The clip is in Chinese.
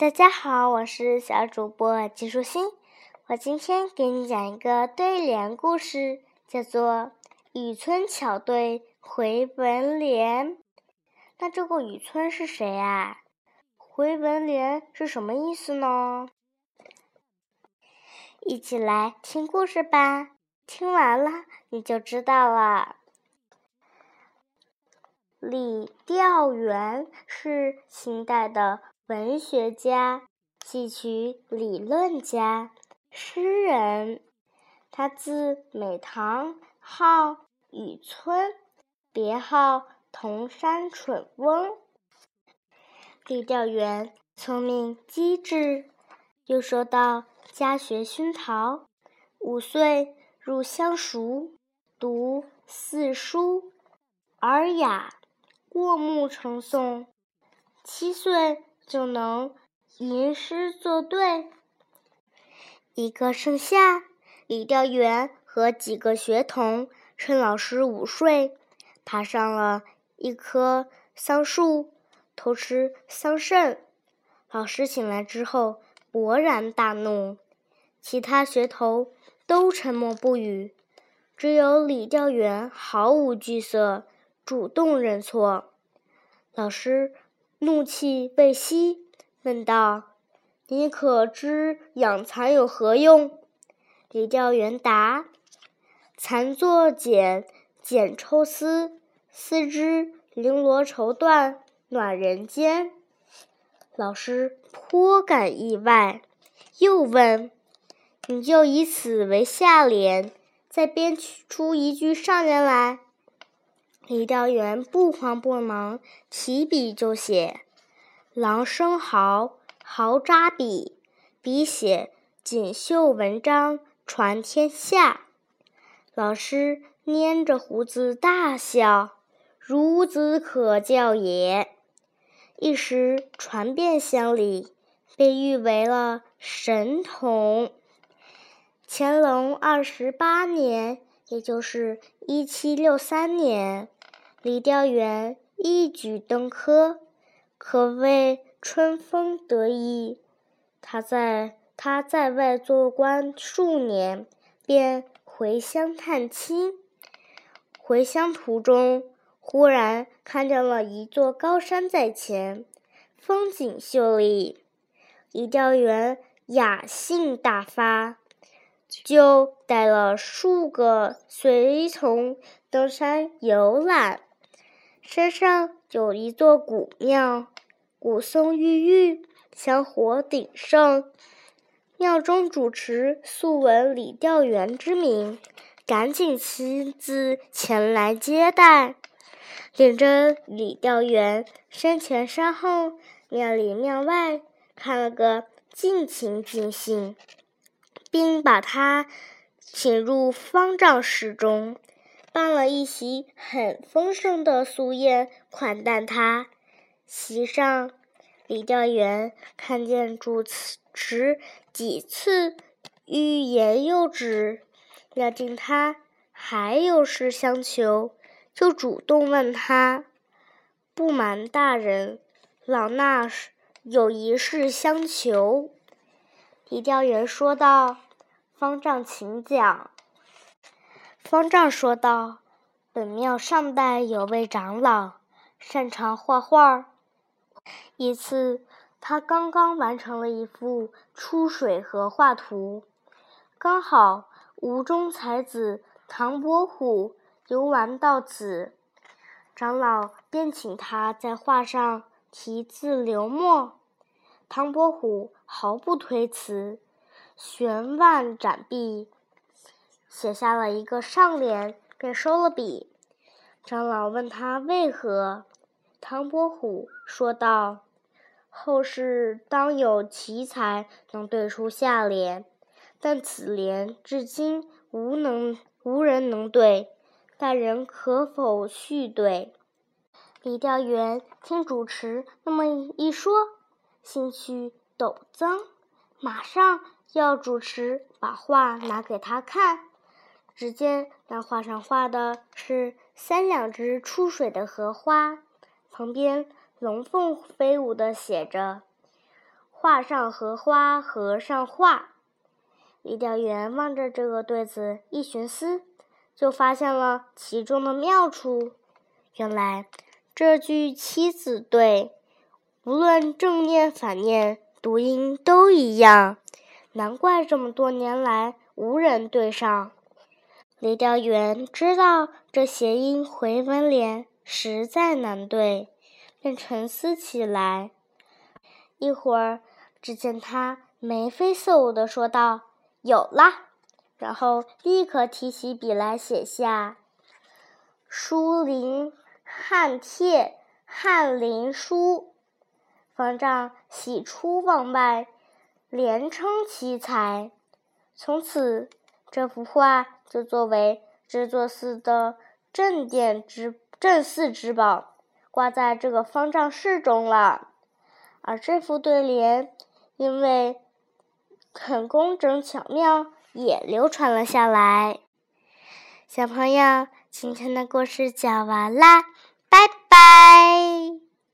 大家好，我是小主播季舒心。我今天给你讲一个对联故事，叫做《雨村巧对回文联》。那这个雨村是谁啊？回文联是什么意思呢？一起来听故事吧，听完了你就知道了。李调元是清代的。文学家、戏曲理论家、诗人，他字美堂，号雨村，别号铜山蠢翁。李调元聪明机智，又受到家学熏陶，五岁入乡塾，读四书，尔雅，过目成诵，七岁。就能吟诗作对。一个盛夏，李调元和几个学童趁老师午睡，爬上了一棵桑树，偷吃桑葚。老师醒来之后，勃然大怒。其他学童都沉默不语，只有李调元毫无惧色，主动认错。老师。怒气未息，问道：“你可知养蚕有何用？”李调元答：“蚕作茧，茧抽丝，丝织绫罗绸缎，暖人间。”老师颇感意外，又问：“你就以此为下联，再编出一句上联来。”李调元不慌不忙，提笔就写：“狼生豪，豪扎笔，笔写锦绣文章传天下。”老师捏着胡子大笑：“孺子可教也！”一时传遍乡里，被誉为了神童。乾隆二十八年，也就是一七六三年。李调元一举登科，可谓春风得意。他在他在外做官数年，便回乡探亲。回乡途中，忽然看见了一座高山在前，风景秀丽。李调元雅兴大发，就带了数个随从登山游览。山上有一座古庙，古松郁郁，香火鼎盛。庙中主持素闻李调元之名，赶紧亲自前来接待，领着李调元山前山后、庙里庙外看了个尽情尽兴，并把他请入方丈室中。办了一席很丰盛的素宴款待他。席上，李调元看见主持几次欲言又止，料定他还有事相求，就主动问他：“不瞒大人，老衲有一事相求。”李调元说道：“方丈请讲。”方丈说道：“本庙上代有位长老，擅长画画。一次，他刚刚完成了一幅出水河画图，刚好吴中才子唐伯虎游玩到此，长老便请他在画上题字留墨。唐伯虎毫不推辞，悬腕展臂。”写下了一个上联，便收了笔。长老问他为何，唐伯虎说道：“后世当有奇才能对出下联，但此联至今无能无人能对，大人可否续对？”李调元听主持那么一说，兴趣陡增，马上要主持把画拿给他看。只见那画上画的是三两只出水的荷花，旁边龙凤飞舞的写着：“画上荷花荷上画。李调元望着这个对子，一寻思，就发现了其中的妙处。原来这句七字对，无论正念反念，读音都一样，难怪这么多年来无人对上。李调元知道这谐音回文连实在难对，便沉思起来。一会儿，只见他眉飞色舞地说道。有啦，然后立刻提起笔来写下“书林汉帖翰林书”，方丈喜出望外，连称奇才。从此，这幅画就作为这座寺的镇殿之镇寺之宝，挂在这个方丈室中了。而这副对联，因为。很工整巧妙，也流传了下来。小朋友，今天的故事讲完啦，拜拜。